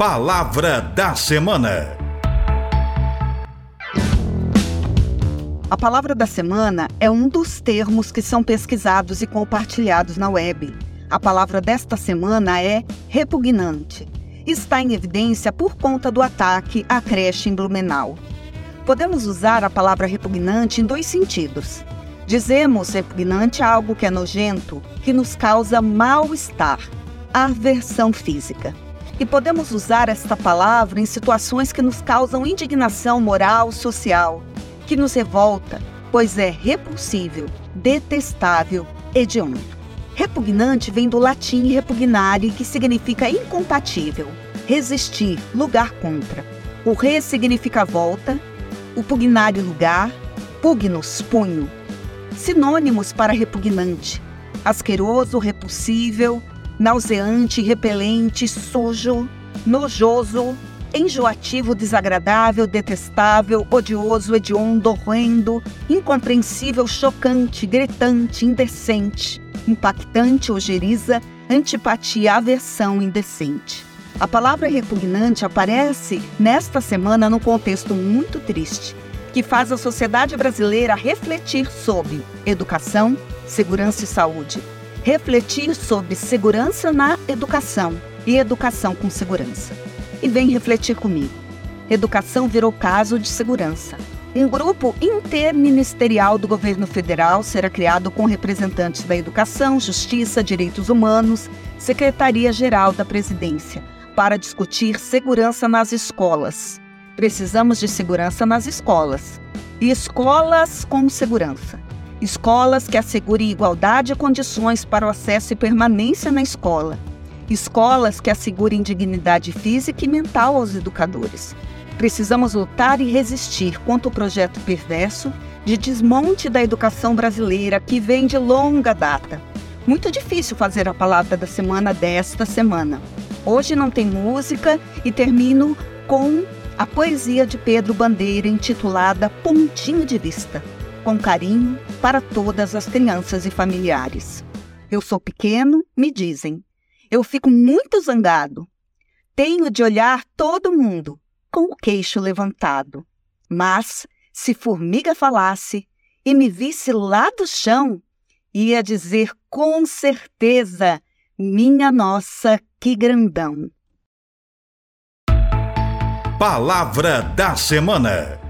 Palavra da Semana. A palavra da semana é um dos termos que são pesquisados e compartilhados na web. A palavra desta semana é repugnante. Está em evidência por conta do ataque à creche em Blumenau. Podemos usar a palavra repugnante em dois sentidos. Dizemos repugnante algo que é nojento, que nos causa mal-estar, aversão física. E podemos usar esta palavra em situações que nos causam indignação moral, social, que nos revolta, pois é repulsível, detestável, hediondo. Repugnante vem do latim repugnare, que significa incompatível, resistir, lugar contra. O re significa volta, o pugnare lugar, pugnus, punho. Sinônimos para repugnante: asqueroso, repulsível, nauseante, repelente, sujo, nojoso, enjoativo, desagradável, detestável, odioso, hediondo, horrendo, incompreensível, chocante, gritante, indecente, impactante, ojeriza, antipatia, aversão, indecente. A palavra repugnante aparece nesta semana num contexto muito triste, que faz a sociedade brasileira refletir sobre educação, segurança e saúde, refletir sobre segurança na educação e educação com segurança. E vem refletir comigo. Educação virou caso de segurança. Um grupo interministerial do governo federal será criado com representantes da Educação, Justiça, Direitos Humanos, Secretaria-Geral da Presidência, para discutir segurança nas escolas. Precisamos de segurança nas escolas. E escolas com segurança. Escolas que assegurem igualdade de condições para o acesso e permanência na escola. Escolas que assegurem dignidade física e mental aos educadores. Precisamos lutar e resistir contra o projeto perverso de desmonte da educação brasileira que vem de longa data. Muito difícil fazer a palavra da semana desta semana. Hoje não tem música e termino com a poesia de Pedro Bandeira intitulada Pontinho de Vista com carinho para todas as crianças e familiares. Eu sou pequeno, me dizem. Eu fico muito zangado. Tenho de olhar todo mundo com o queixo levantado. Mas, se formiga falasse e me visse lá do chão, ia dizer com certeza: Minha nossa, que grandão! Palavra da Semana.